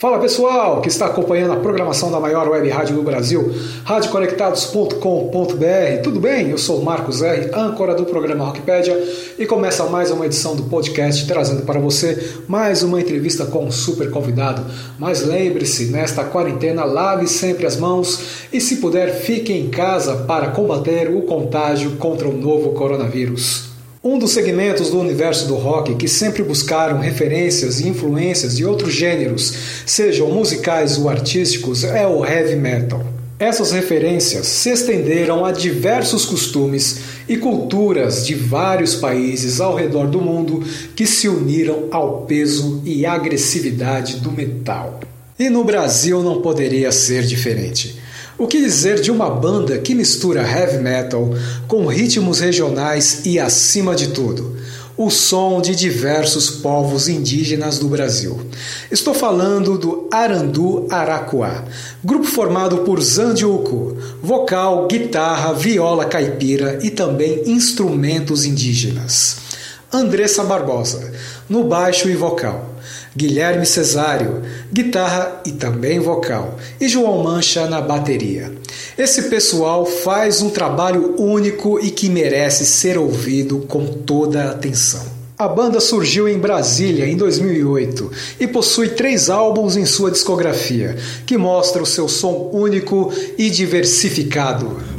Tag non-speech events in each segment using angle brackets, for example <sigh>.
Fala pessoal que está acompanhando a programação da maior web rádio do Brasil, radioconectados.com.br. Tudo bem? Eu sou Marcos R, âncora do programa Rockpedia e começa mais uma edição do podcast trazendo para você mais uma entrevista com um super convidado. Mas lembre-se, nesta quarentena, lave sempre as mãos e, se puder, fique em casa para combater o contágio contra o novo coronavírus. Um dos segmentos do universo do rock que sempre buscaram referências e influências de outros gêneros, sejam musicais ou artísticos, é o heavy metal. Essas referências se estenderam a diversos costumes e culturas de vários países ao redor do mundo que se uniram ao peso e agressividade do metal. E no Brasil não poderia ser diferente. O que dizer de uma banda que mistura heavy metal com ritmos regionais e, acima de tudo, o som de diversos povos indígenas do Brasil. Estou falando do Arandu Aracuá, grupo formado por Zandiuco, vocal, guitarra, viola caipira e também instrumentos indígenas. Andressa Barbosa, no baixo e vocal. Guilherme Cesário, guitarra e também vocal, e João Mancha na bateria. Esse pessoal faz um trabalho único e que merece ser ouvido com toda a atenção. A banda surgiu em Brasília em 2008 e possui três álbuns em sua discografia, que mostra o seu som único e diversificado.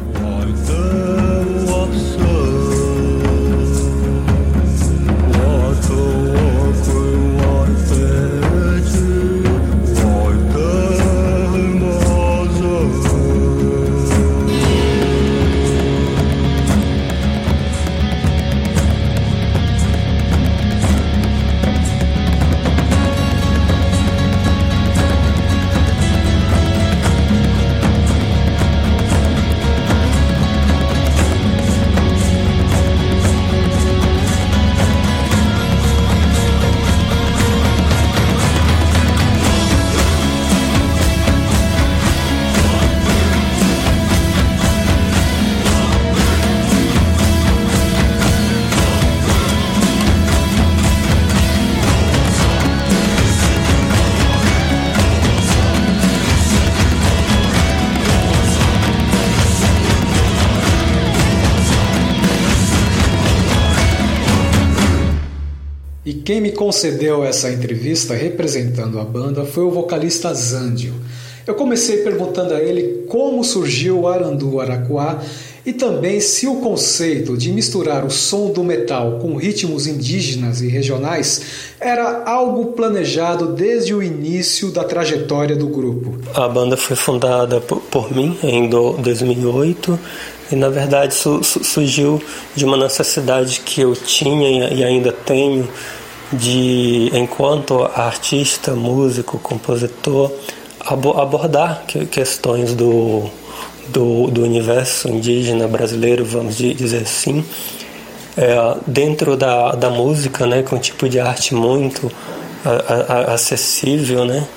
Quem me concedeu essa entrevista representando a banda foi o vocalista Zandio. Eu comecei perguntando a ele como surgiu o Arandu Araquá e também se o conceito de misturar o som do metal com ritmos indígenas e regionais era algo planejado desde o início da trajetória do grupo. A banda foi fundada por, por mim em 2008 e na verdade surgiu de uma necessidade que eu tinha e ainda tenho de, enquanto artista, músico, compositor, abordar questões do, do, do universo indígena brasileiro, vamos dizer assim, é, dentro da, da música, né, com um tipo de arte muito a, a, acessível, né,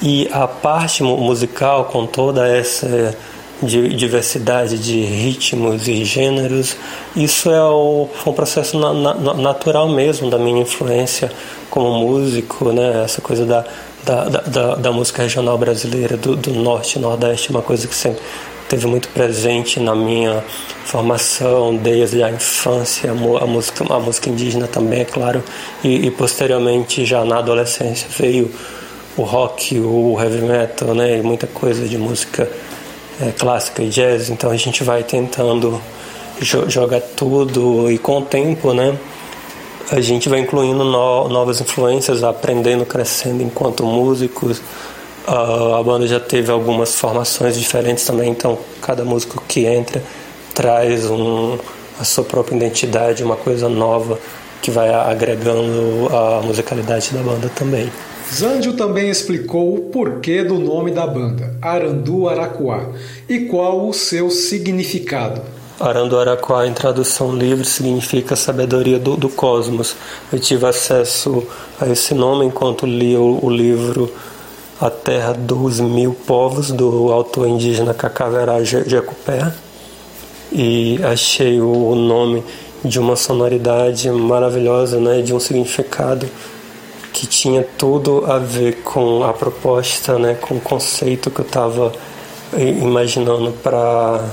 e a parte musical com toda essa de diversidade de ritmos e gêneros. Isso é o, um processo na, na, natural mesmo da minha influência como músico, né? essa coisa da, da, da, da música regional brasileira, do, do norte e nordeste, uma coisa que sempre teve muito presente na minha formação desde a infância, a música, a música indígena também, é claro, e, e posteriormente já na adolescência veio o rock, o heavy metal, né, e muita coisa de música é, clássica e jazz, então a gente vai tentando jo jogar tudo e com o tempo, né, a gente vai incluindo no novas influências, aprendendo, crescendo enquanto músicos. Uh, a banda já teve algumas formações diferentes também, então cada músico que entra traz um, a sua própria identidade, uma coisa nova que vai agregando a musicalidade da banda também. Zandio também explicou o porquê do nome da banda, Arandu Araquá, e qual o seu significado. Arandu Araquá, em tradução livre, significa sabedoria do, do cosmos. Eu tive acesso a esse nome enquanto li o, o livro A Terra dos Mil Povos, do autor indígena Cacaverá Jecupé, e achei o nome de uma sonoridade maravilhosa, né, de um significado que tinha tudo a ver com a proposta, né, com o conceito que eu estava imaginando para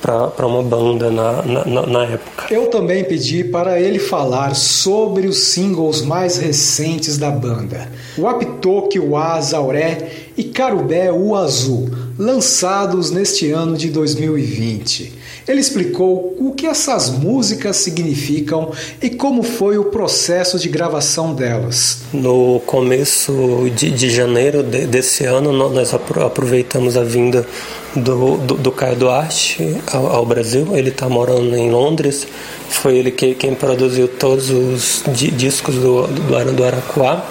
para uma banda na, na, na, época. Eu também pedi para ele falar sobre os singles mais recentes da banda: o Apitoque, o Azauré e Carubé, o Azul, lançados neste ano de 2020. Ele explicou o que essas músicas significam e como foi o processo de gravação delas. No começo de, de janeiro de, desse ano, nós aproveitamos a vinda do, do, do Caio Duarte ao, ao Brasil. Ele está morando em Londres. Foi ele que, quem produziu todos os discos do, do, do Araquá.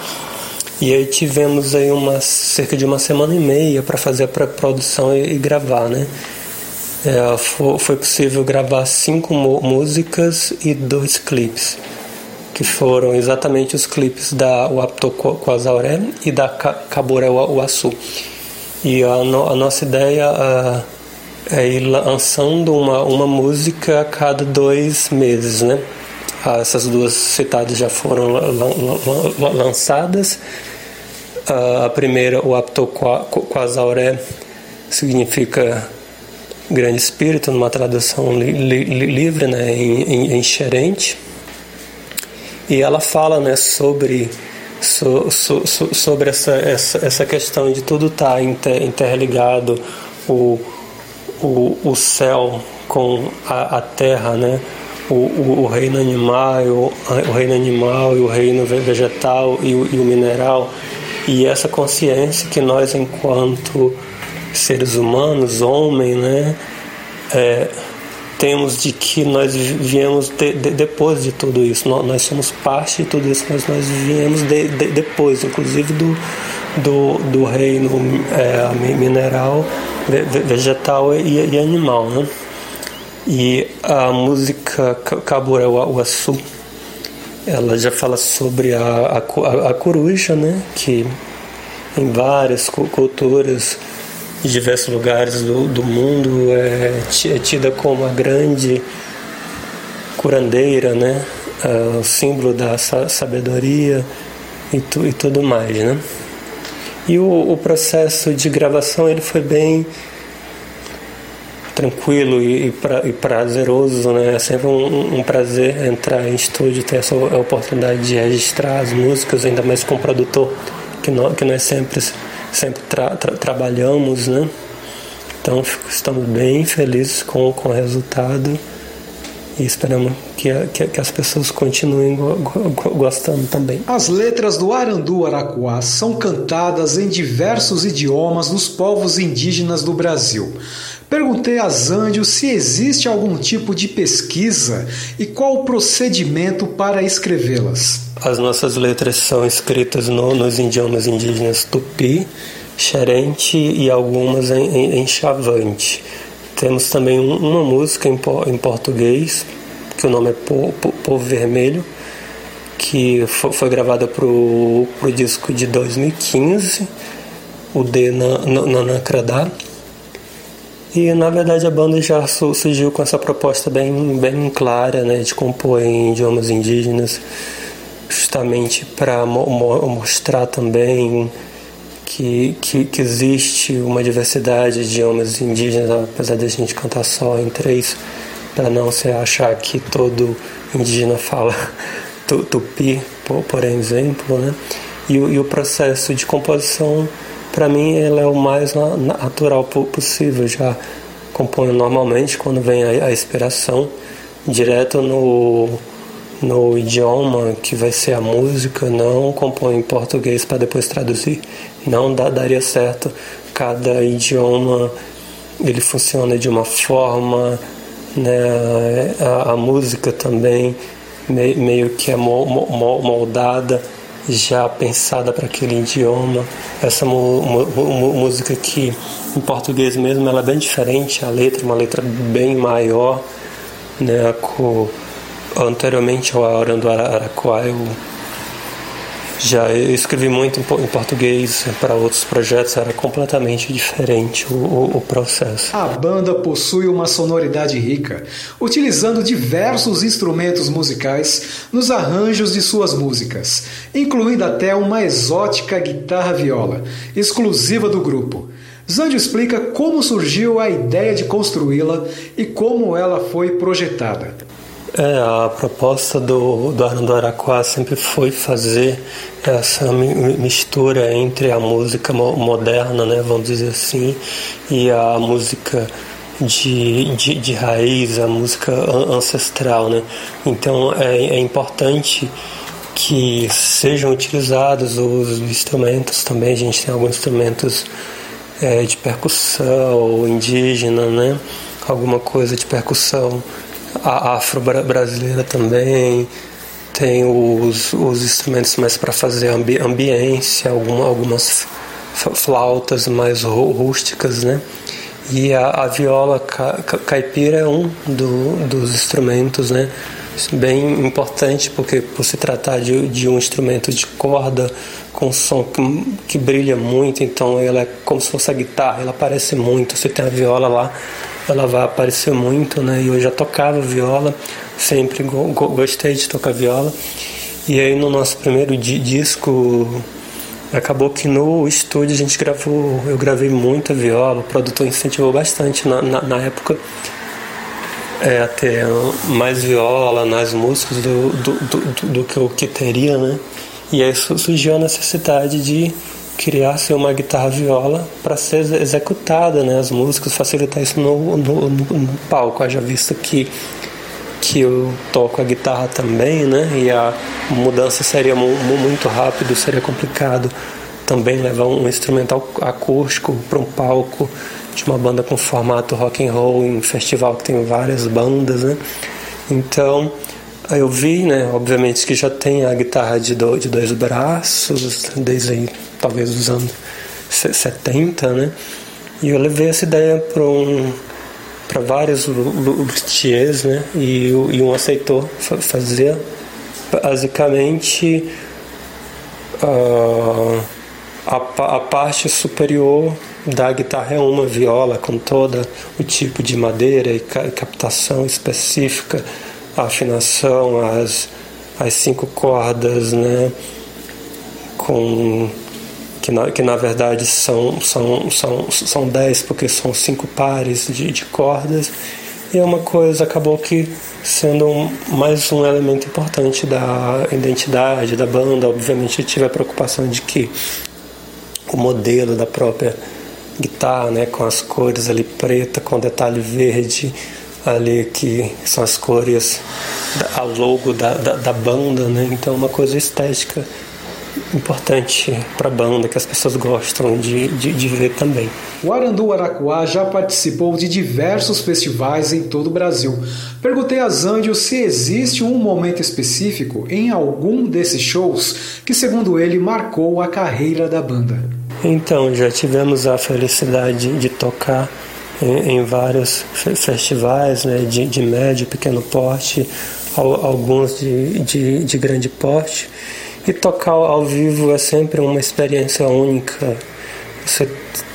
E aí tivemos aí uma, cerca de uma semana e meia para fazer a pré-produção e, e gravar, né? É, foi, possível gravar cinco músicas e dois clipes, que foram exatamente os clipes da Uapto Quasauré e da Cabora Uaçu. E a, no, a nossa ideia é ir lançando uma, uma música a cada dois meses, né? Ah, essas duas citadas já foram lançadas. A primeira, o Apto Quasauré, significa Grande Espírito, numa tradução li, li, livre, né, em, em, em xerente. E ela fala né, sobre, so, so, so, sobre essa, essa, essa questão de tudo estar tá inter, interligado, o, o, o céu com a, a terra, né? O, o, o, reino animal, o, o, reino animal e o reino vegetal e o, e o mineral e essa consciência que nós enquanto seres humanos, homem, né? É, temos de que nós viemos de, de, depois de tudo isso. Nós, nós, somos parte de tudo isso, mas nós viemos de, depois, inclusive do, do, do reino é, mineral, vegetal e, e, animal. Né? E a música Cabura Uaçu, ela já fala sobre a, a, a coruja, né? que em várias culturas de diversos lugares do, do mundo é, é tida como a grande curandeira, né? É, o símbolo da sabedoria e, tu, e tudo mais, né? E o, o, processo de gravação ele foi bem tranquilo e, pra, e prazeroso, né? É sempre um, um, prazer entrar em estúdio, ter essa oportunidade de registrar as músicas, ainda mais com o produtor que nós, que nós sempre sempre tra tra trabalhamos, né? Então estamos bem felizes com, com o resultado e esperamos que, que, que as pessoas continuem go, go, gostando também. As letras do Arandu Araquá são cantadas em diversos idiomas dos povos indígenas do Brasil. Perguntei a Zândio se existe algum tipo de pesquisa e qual o procedimento para escrevê-las. As nossas letras são escritas no, nos idiomas indígenas tupi, xerente e algumas em, em, em chavante. Temos também uma música em, português, que o nome é Povo Vermelho, que foi, foi gravada para o disco de 2015, o D na, na, na Cradá. E na verdade a banda já surgiu com essa proposta bem, bem clara né, de compor em idiomas indígenas justamente para mo mostrar também que, que, que, existe uma diversidade de idiomas indígenas, apesar de a gente cantar só em três, para não se achar que todo indígena fala <laughs> tupi, por, exemplo, né? E, e o processo de composição, para mim, é o mais natural possível. Já componho normalmente quando vem a, a inspiração direto no no idioma que vai ser a música, não compõe em português para depois traduzir. Não dá, daria certo. Cada idioma ele funciona de uma forma, né? a, a música também me, meio que é moldada, já pensada para aquele idioma. Essa música aqui em português mesmo ela é bem diferente, a letra, uma letra bem maior, né? Com, anteriormente ao Aranduaraquá eu, Já eu escrevi muito em português para outros projetos, era completamente diferente o, o, o, processo. A banda possui uma sonoridade rica, utilizando diversos instrumentos musicais nos arranjos de suas músicas, incluindo até uma exótica guitarra-viola, exclusiva do grupo. Zandio explica como surgiu a ideia de construí-la e como ela foi projetada. É, a proposta do, do Arnaldo Araquá sempre foi fazer essa mistura entre a música moderna, né, vamos dizer assim, e a música de, de, de raiz, a música ancestral. Né? Então é, é importante que sejam utilizados os instrumentos também. A gente tem alguns instrumentos é, de percussão indígena, né? alguma coisa de percussão afro-brasileira também, tem os, os instrumentos mais para fazer ambi ambiência, alguma, algumas flautas mais rústicas, né? E a, a viola ca, caipira é um do, dos instrumentos, né? Bem importante porque por se tratar de, de um instrumento de corda com som que, que brilha muito, então ela é como se fosse a guitarra, ela aparece muito. Você tem a viola lá, ela vai aparecer muito, né? E eu já tocava viola, sempre go gostei de tocar viola. E aí no nosso primeiro disco acabou que no estúdio a gente gravou, eu gravei muita viola, o produtor incentivou bastante na, na, na época é, a ter mais viola nas músicas do, do, do, do que eu que teria, né? E aí surgiu a necessidade de criar-se uma guitarra viola para ser executada, né, as músicas, facilitar isso no, no, no, no palco. Haja visto que que eu toco a guitarra também, né, e a mudança seria muito rápido, seria complicado também levar um instrumental acústico para um palco de uma banda com formato rock and roll em festival que tem várias bandas, né? Então eu vi, né, obviamente que já tem a guitarra de, do, de dois braços desde talvez dos anos 70, né? E eu levei essa ideia para um, para vários luthiers, né? E, e um aceitou fazer basicamente uh, a, a parte superior da guitarra é uma viola com todo o tipo de madeira e captação específica, a afinação, as, as cinco cordas, né? Com que na, que na verdade são, são, são, são dez, porque são cinco pares de, de cordas, e é uma coisa acabou que sendo um, mais um elemento importante da identidade da banda. Obviamente eu tive a preocupação de que o modelo da própria guitarra, né, com as cores ali preta, com detalhe verde ali que são as cores, a logo da, da, da banda, né, então uma coisa estética importante para a banda, que as pessoas gostam de, de, de, ver também. O Arandu Aracuá já participou de diversos festivais em todo o Brasil. Perguntei a Zandio se existe um momento específico em algum desses shows que, segundo ele, marcou a carreira da banda. Então, já tivemos a felicidade de tocar em, em vários festivais né, de, de médio e pequeno porte, alguns de, de, de grande porte. E tocar ao vivo é sempre uma experiência única. Você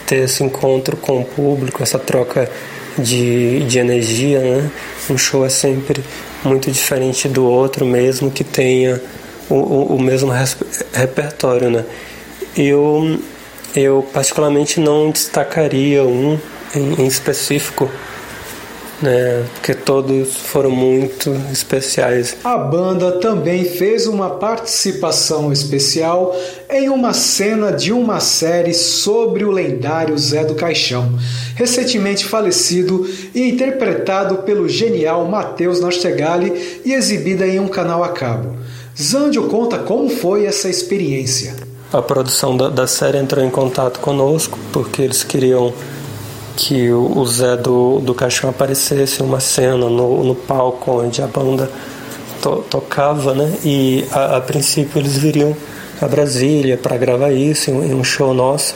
ter esse encontro com o público, essa troca de, de energia, né? Um show é sempre muito diferente do outro, mesmo que tenha o, o, o mesmo repertório, né? Eu, eu particularmente não destacaria um em, em específico né, porque todos foram muito especiais. A banda também fez uma participação especial em uma cena de uma série sobre o lendário Zé do Caixão, recentemente falecido e interpretado pelo genial Matheus Nastegali e exibida em um canal a cabo. Zandio conta como foi essa experiência. A produção da, da série entrou em contato conosco porque eles queriam que o Zé do, do Caixão aparecesse uma cena no, no palco onde a banda to, tocava, né? E a, a, princípio eles viriam a Brasília para gravar isso em, em, um show nosso,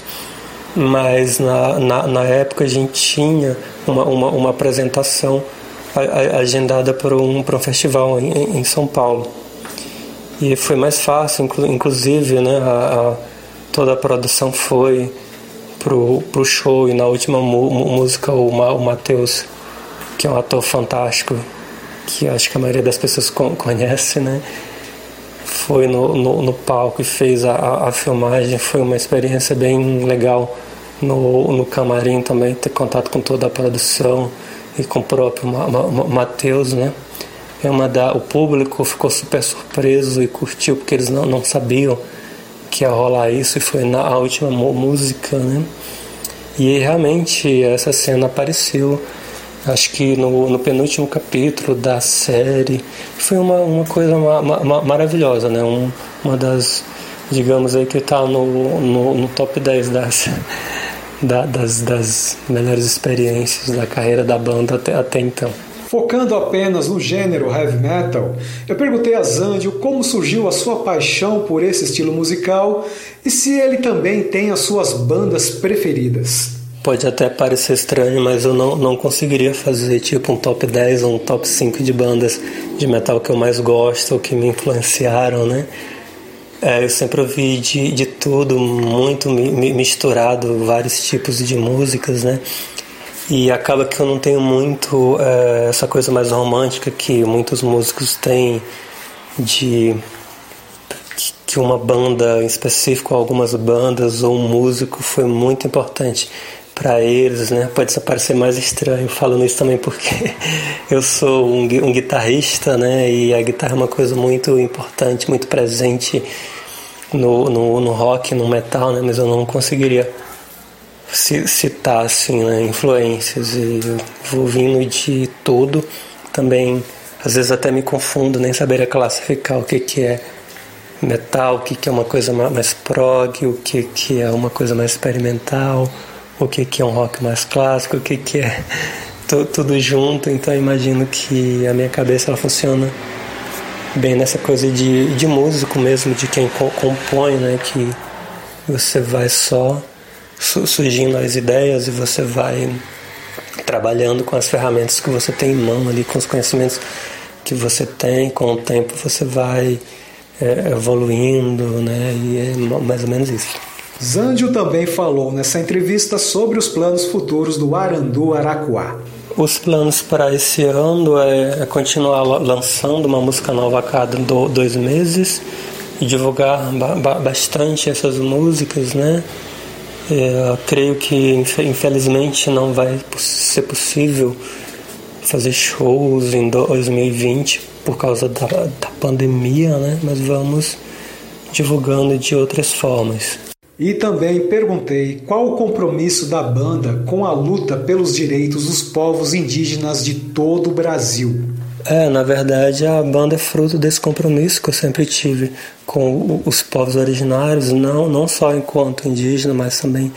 mas na, na, na, época a gente tinha uma, uma, uma apresentação agendada para um, para um festival em, em São Paulo. e foi mais fácil, inclusive, né, a, a, toda a produção foi pro, pro show e na última música o, o Matheus, que é um ator fantástico, que acho que a maioria das pessoas conhece, né, foi no, no, no palco e fez a, a, filmagem, foi uma experiência bem legal no, no camarim também, ter contato com toda a produção e com o próprio Matheus, né, é uma da, o público ficou super surpreso e curtiu porque eles não, não sabiam que ia rolar isso e foi na última música, né? E realmente essa cena apareceu, acho que no, no penúltimo capítulo da série. Foi uma, uma coisa ma, ma, maravilhosa, né? Um, uma das, digamos aí, que está no, no, no, top 10 das, <laughs> da, das, das melhores experiências da carreira da banda até, até então. Focando apenas no gênero heavy metal, eu perguntei a Zandio como surgiu a sua paixão por esse estilo musical e se ele também tem as suas bandas preferidas. Pode até parecer estranho, mas eu não, não conseguiria fazer tipo um top 10 ou um top 5 de bandas de metal que eu mais gosto ou que me influenciaram, né? É, eu sempre ouvi de, de tudo, muito misturado, vários tipos de músicas, né? E acaba que eu não tenho muito é, essa coisa mais romântica que muitos músicos têm de que uma banda em específico, algumas bandas ou um músico foi muito importante para eles, né? Pode parecer mais estranho falando isso também porque <laughs> eu sou um, um, guitarrista, né? E a guitarra é uma coisa muito importante, muito presente no, no, no rock, no metal, né? Mas eu não conseguiria citar assim, né, influências e vou vindo de tudo. Também às vezes até me confundo, nem saberia classificar o que, que é metal, o que, que é uma coisa mais prog, o que, que é uma coisa mais experimental, o que, que é um rock mais clássico, o que, que é <laughs> tudo junto. Então imagino que a minha cabeça ela funciona bem nessa coisa de, de músico mesmo, de quem compõe, né? Que você vai só surgindo as ideias e você vai trabalhando com as ferramentas que você tem em mão ali, com os conhecimentos que você tem, com o tempo você vai é, evoluindo, né? E é mais ou menos isso. Zandio também falou nessa entrevista sobre os planos futuros do Arandu Araquá. Os planos para esse ano é, é continuar lançando uma música nova a cada dois meses e divulgar bastante essas músicas, né? É, creio que infelizmente não vai ser possível fazer shows em 2020 por causa da, da pandemia, né? Mas vamos divulgando de outras formas. E também perguntei qual o compromisso da banda com a luta pelos direitos dos povos indígenas de todo o Brasil. É, na verdade a banda é fruto desse compromisso que eu sempre tive com os povos originários, não, não só enquanto indígena, mas também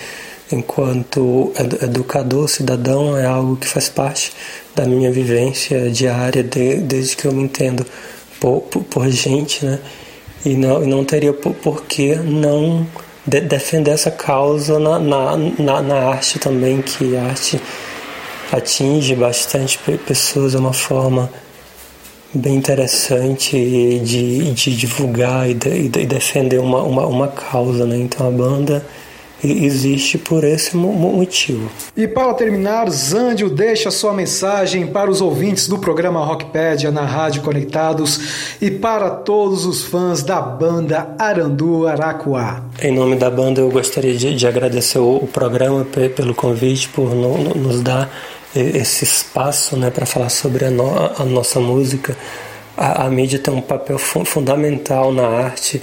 enquanto educador, cidadão, é algo que faz parte da minha vivência diária de, desde que eu me entendo por, por, por gente, né? E não, não teria por, por que não de, defender essa causa na, na, na, na arte também, que a arte atinge bastante pessoas, é uma forma bem interessante de, de divulgar e, de, e defender uma, uma, uma causa, né? Então a banda existe por esse motivo. E para terminar, Zandio deixa sua mensagem para os ouvintes do programa Rockpedia na Rádio Conectados e para todos os fãs da banda Arandu Aracuá. Em nome da banda, eu gostaria de, de agradecer o, o, programa pelo convite, por no, no, nos dar esse espaço né, para falar sobre a, no, a nossa música. A, a, mídia tem um papel fu fundamental na arte,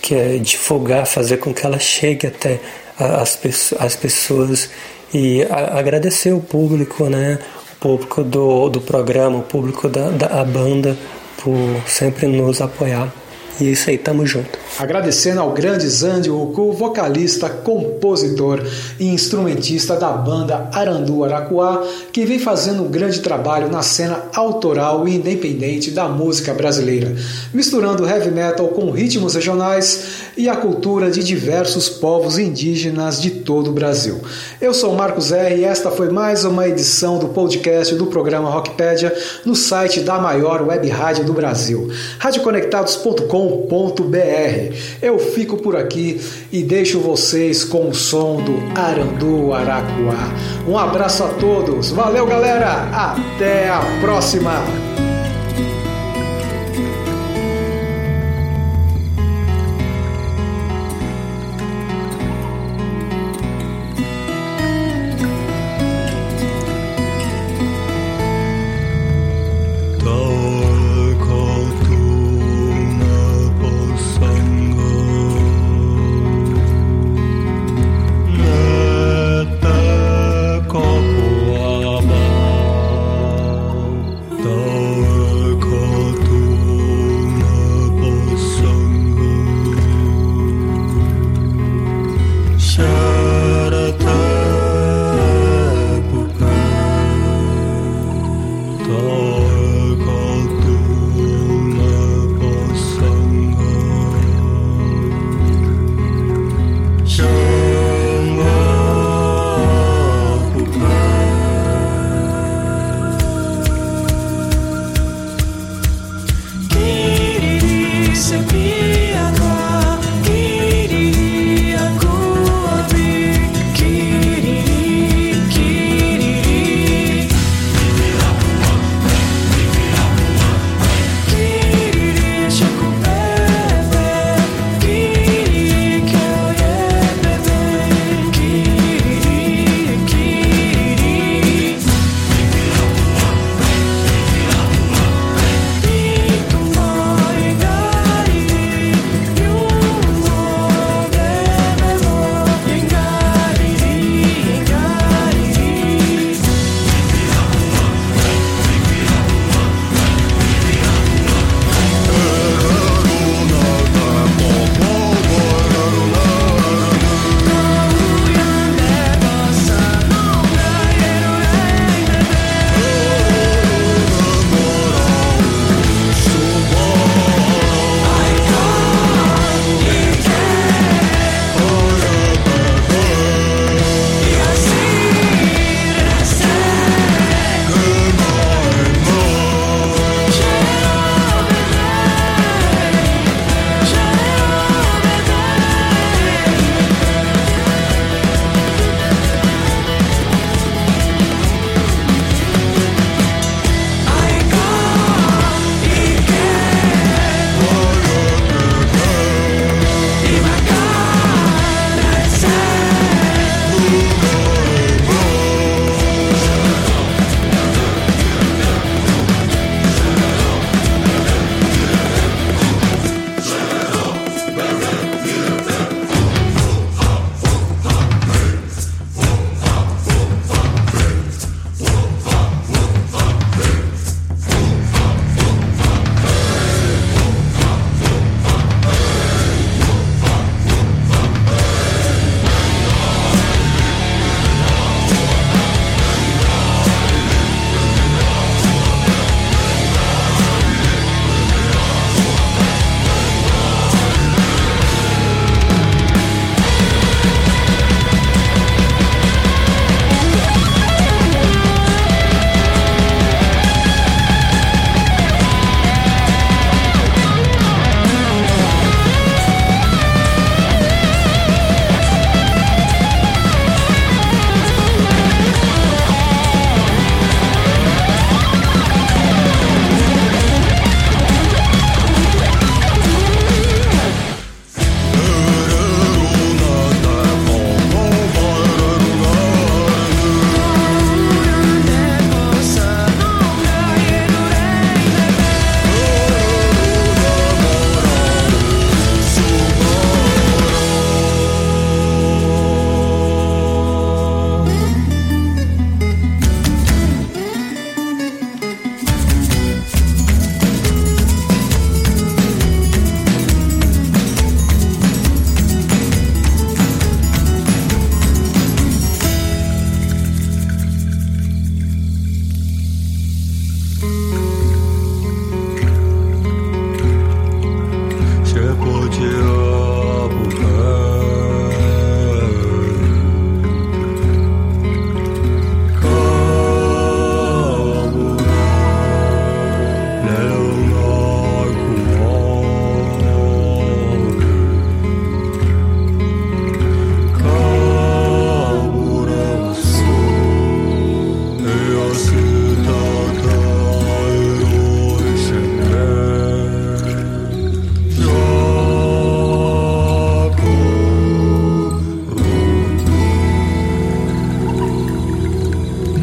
que é divulgar, fazer com que ela chegue até as, as pessoas e a, agradecer o público, né, o público do, do programa, o público da, da banda por sempre nos apoiar. E é isso aí, tamo junto. Agradecendo ao grande Zandy Uku, vocalista, compositor e instrumentista da banda Arandu Aracuá, que vem fazendo um grande trabalho na cena autoral e independente da música brasileira, misturando heavy metal com ritmos regionais e a cultura de diversos povos indígenas de todo o Brasil. Eu sou Marcos R e esta foi mais uma edição do podcast do programa Rockpedia no site da maior web rádio do Brasil, radioconectados.com Eu fico por aqui e deixo vocês com o som do Arandu Aracuá. Um abraço a todos, valeu galera, até a próxima!